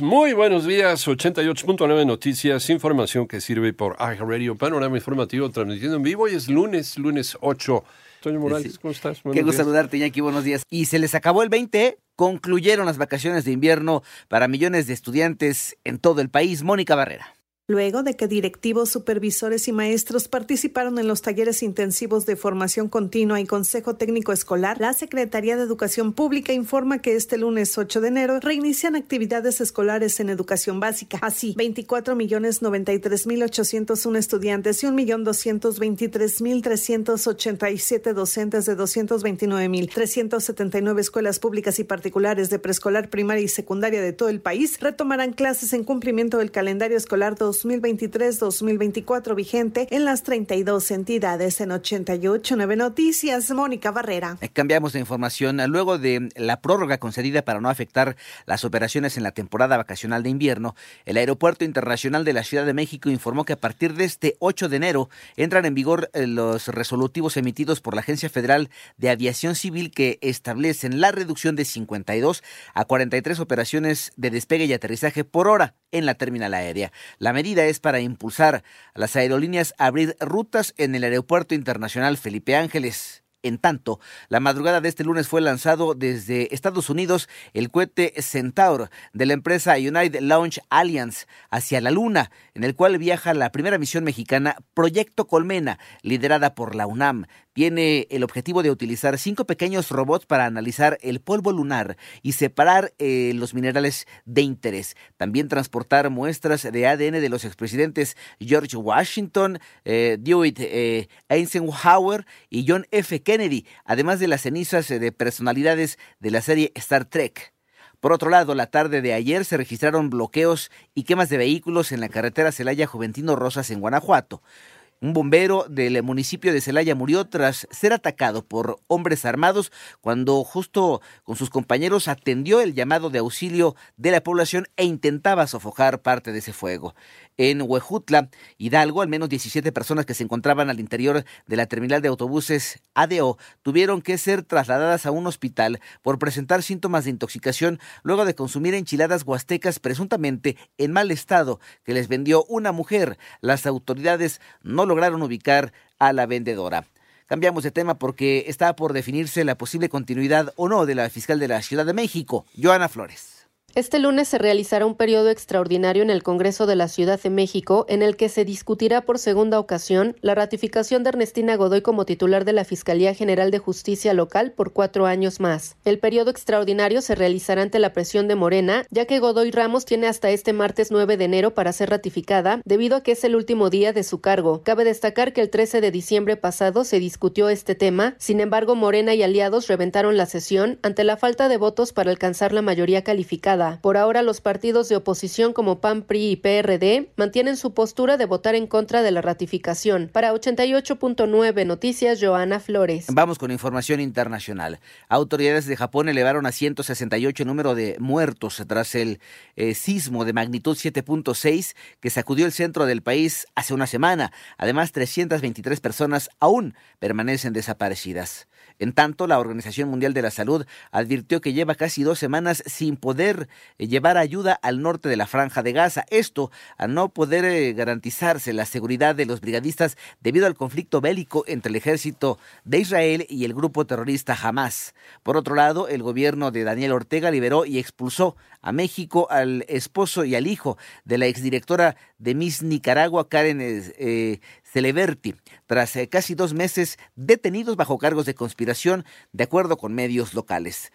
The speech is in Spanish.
Muy buenos días, 88.9 Noticias, información que sirve por Radio Panorama Informativo, transmitiendo en vivo. Hoy es lunes, lunes 8. Toño Morales, ¿cómo estás? Qué gusto saludarte, Iñaki, buenos días. Y se les acabó el 20, concluyeron las vacaciones de invierno para millones de estudiantes en todo el país. Mónica Barrera. Luego de que directivos, supervisores y maestros participaron en los talleres intensivos de formación continua y consejo técnico escolar, la Secretaría de Educación Pública informa que este lunes 8 de enero reinician actividades escolares en educación básica. Así, 24 millones 93 mil 801 estudiantes y 1 millón 223 mil 387 docentes de 229 mil 379 escuelas públicas y particulares de preescolar, primaria y secundaria de todo el país retomarán clases en cumplimiento del calendario escolar 2023-2024 vigente en las 32 entidades en 88.9 Noticias. Mónica Barrera. Eh, cambiamos de información. Luego de la prórroga concedida para no afectar las operaciones en la temporada vacacional de invierno, el Aeropuerto Internacional de la Ciudad de México informó que a partir de este 8 de enero entran en vigor eh, los resolutivos emitidos por la Agencia Federal de Aviación Civil que establecen la reducción de 52 a 43 operaciones de despegue y aterrizaje por hora en la terminal aérea. La es para impulsar a las aerolíneas a abrir rutas en el Aeropuerto Internacional Felipe Ángeles. En tanto, la madrugada de este lunes fue lanzado desde Estados Unidos el cohete Centaur de la empresa United Launch Alliance hacia la Luna, en el cual viaja la primera misión mexicana Proyecto Colmena, liderada por la UNAM tiene el objetivo de utilizar cinco pequeños robots para analizar el polvo lunar y separar eh, los minerales de interés. También transportar muestras de ADN de los expresidentes George Washington, eh, eh, Eisenhower y John F. Kennedy, además de las cenizas de personalidades de la serie Star Trek. Por otro lado, la tarde de ayer se registraron bloqueos y quemas de vehículos en la carretera Celaya Juventino Rosas en Guanajuato. Un bombero del municipio de Celaya murió tras ser atacado por hombres armados cuando justo con sus compañeros atendió el llamado de auxilio de la población e intentaba sofocar parte de ese fuego. En Huejutla, Hidalgo, al menos 17 personas que se encontraban al interior de la terminal de autobuses ADO tuvieron que ser trasladadas a un hospital por presentar síntomas de intoxicación luego de consumir enchiladas huastecas presuntamente en mal estado que les vendió una mujer. Las autoridades no lograron ubicar a la vendedora. Cambiamos de tema porque está por definirse la posible continuidad o no de la fiscal de la Ciudad de México, Joana Flores. Este lunes se realizará un periodo extraordinario en el Congreso de la Ciudad de México en el que se discutirá por segunda ocasión la ratificación de Ernestina Godoy como titular de la Fiscalía General de Justicia Local por cuatro años más. El periodo extraordinario se realizará ante la presión de Morena, ya que Godoy Ramos tiene hasta este martes 9 de enero para ser ratificada, debido a que es el último día de su cargo. Cabe destacar que el 13 de diciembre pasado se discutió este tema, sin embargo Morena y aliados reventaron la sesión ante la falta de votos para alcanzar la mayoría calificada. Por ahora, los partidos de oposición como PAN, PRI y PRD mantienen su postura de votar en contra de la ratificación. Para 88.9 Noticias, Joana Flores. Vamos con información internacional. Autoridades de Japón elevaron a 168 el número de muertos tras el eh, sismo de magnitud 7.6 que sacudió el centro del país hace una semana. Además, 323 personas aún permanecen desaparecidas. En tanto, la Organización Mundial de la Salud advirtió que lleva casi dos semanas sin poder llevar ayuda al norte de la franja de Gaza. Esto a no poder eh, garantizarse la seguridad de los brigadistas debido al conflicto bélico entre el ejército de Israel y el grupo terrorista Hamas. Por otro lado, el gobierno de Daniel Ortega liberó y expulsó a México al esposo y al hijo de la exdirectora de Miss Nicaragua, Karen eh, Celeberti, tras casi dos meses detenidos bajo cargos de conspiración, de acuerdo con medios locales.